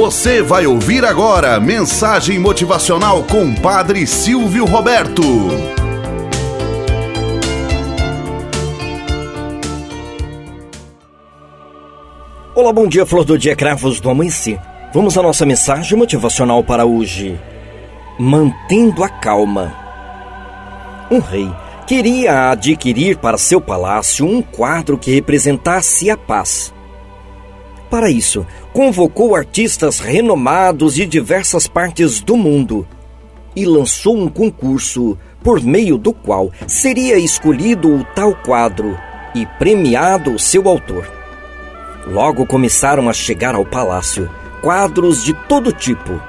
Você vai ouvir agora mensagem motivacional com Padre Silvio Roberto. Olá, bom dia, flor do dia, cravos do amanhecer. Vamos à nossa mensagem motivacional para hoje. Mantendo a calma. Um rei queria adquirir para seu palácio um quadro que representasse a paz. Para isso, convocou artistas renomados de diversas partes do mundo e lançou um concurso por meio do qual seria escolhido o tal quadro e premiado seu autor. Logo começaram a chegar ao palácio quadros de todo tipo.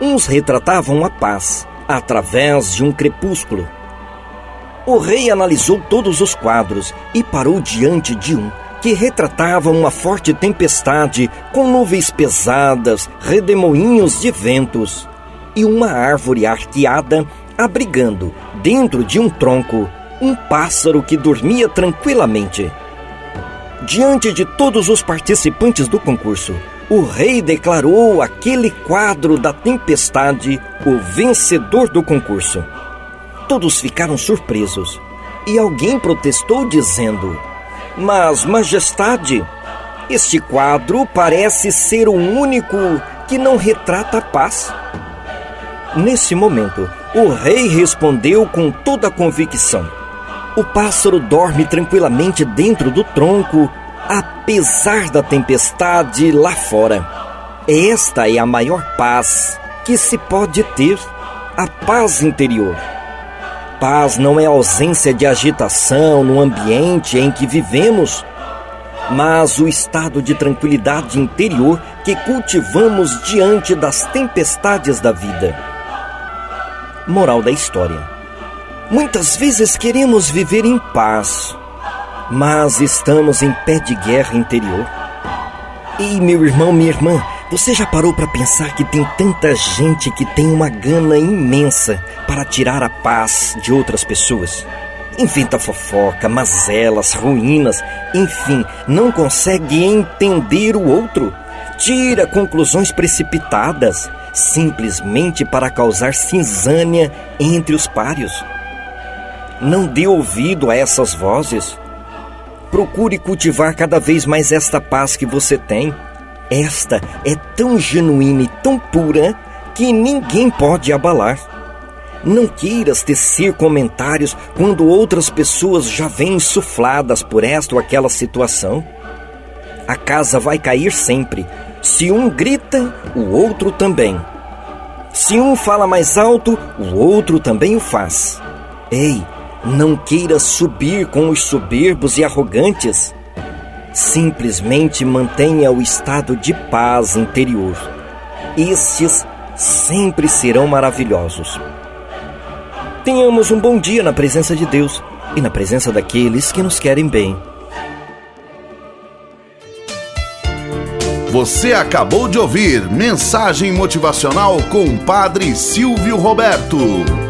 Uns retratavam a paz através de um crepúsculo. O rei analisou todos os quadros e parou diante de um que retratava uma forte tempestade com nuvens pesadas, redemoinhos de ventos e uma árvore arqueada abrigando, dentro de um tronco, um pássaro que dormia tranquilamente. Diante de todos os participantes do concurso, o rei declarou aquele quadro da tempestade o vencedor do concurso. Todos ficaram surpresos e alguém protestou dizendo: mas, Majestade, este quadro parece ser o único que não retrata a paz. Nesse momento, o rei respondeu com toda a convicção: O pássaro dorme tranquilamente dentro do tronco, apesar da tempestade lá fora. Esta é a maior paz que se pode ter, a paz interior. Paz não é ausência de agitação no ambiente em que vivemos, mas o estado de tranquilidade interior que cultivamos diante das tempestades da vida. Moral da história: Muitas vezes queremos viver em paz, mas estamos em pé de guerra interior. E meu irmão, minha irmã, você já parou para pensar que tem tanta gente que tem uma gana imensa para tirar a paz de outras pessoas? Inventa fofoca, mazelas, ruínas, enfim, não consegue entender o outro. Tira conclusões precipitadas, simplesmente para causar cinzânia entre os pários. Não dê ouvido a essas vozes. Procure cultivar cada vez mais esta paz que você tem esta é tão genuína e tão pura que ninguém pode abalar. Não queiras tecer comentários quando outras pessoas já vêm insufladas por esta ou aquela situação. A casa vai cair sempre. Se um grita, o outro também. Se um fala mais alto, o outro também o faz. Ei, não queiras subir com os soberbos e arrogantes. Simplesmente mantenha o estado de paz interior. Estes sempre serão maravilhosos. Tenhamos um bom dia na presença de Deus e na presença daqueles que nos querem bem. Você acabou de ouvir Mensagem Motivacional com o Padre Silvio Roberto.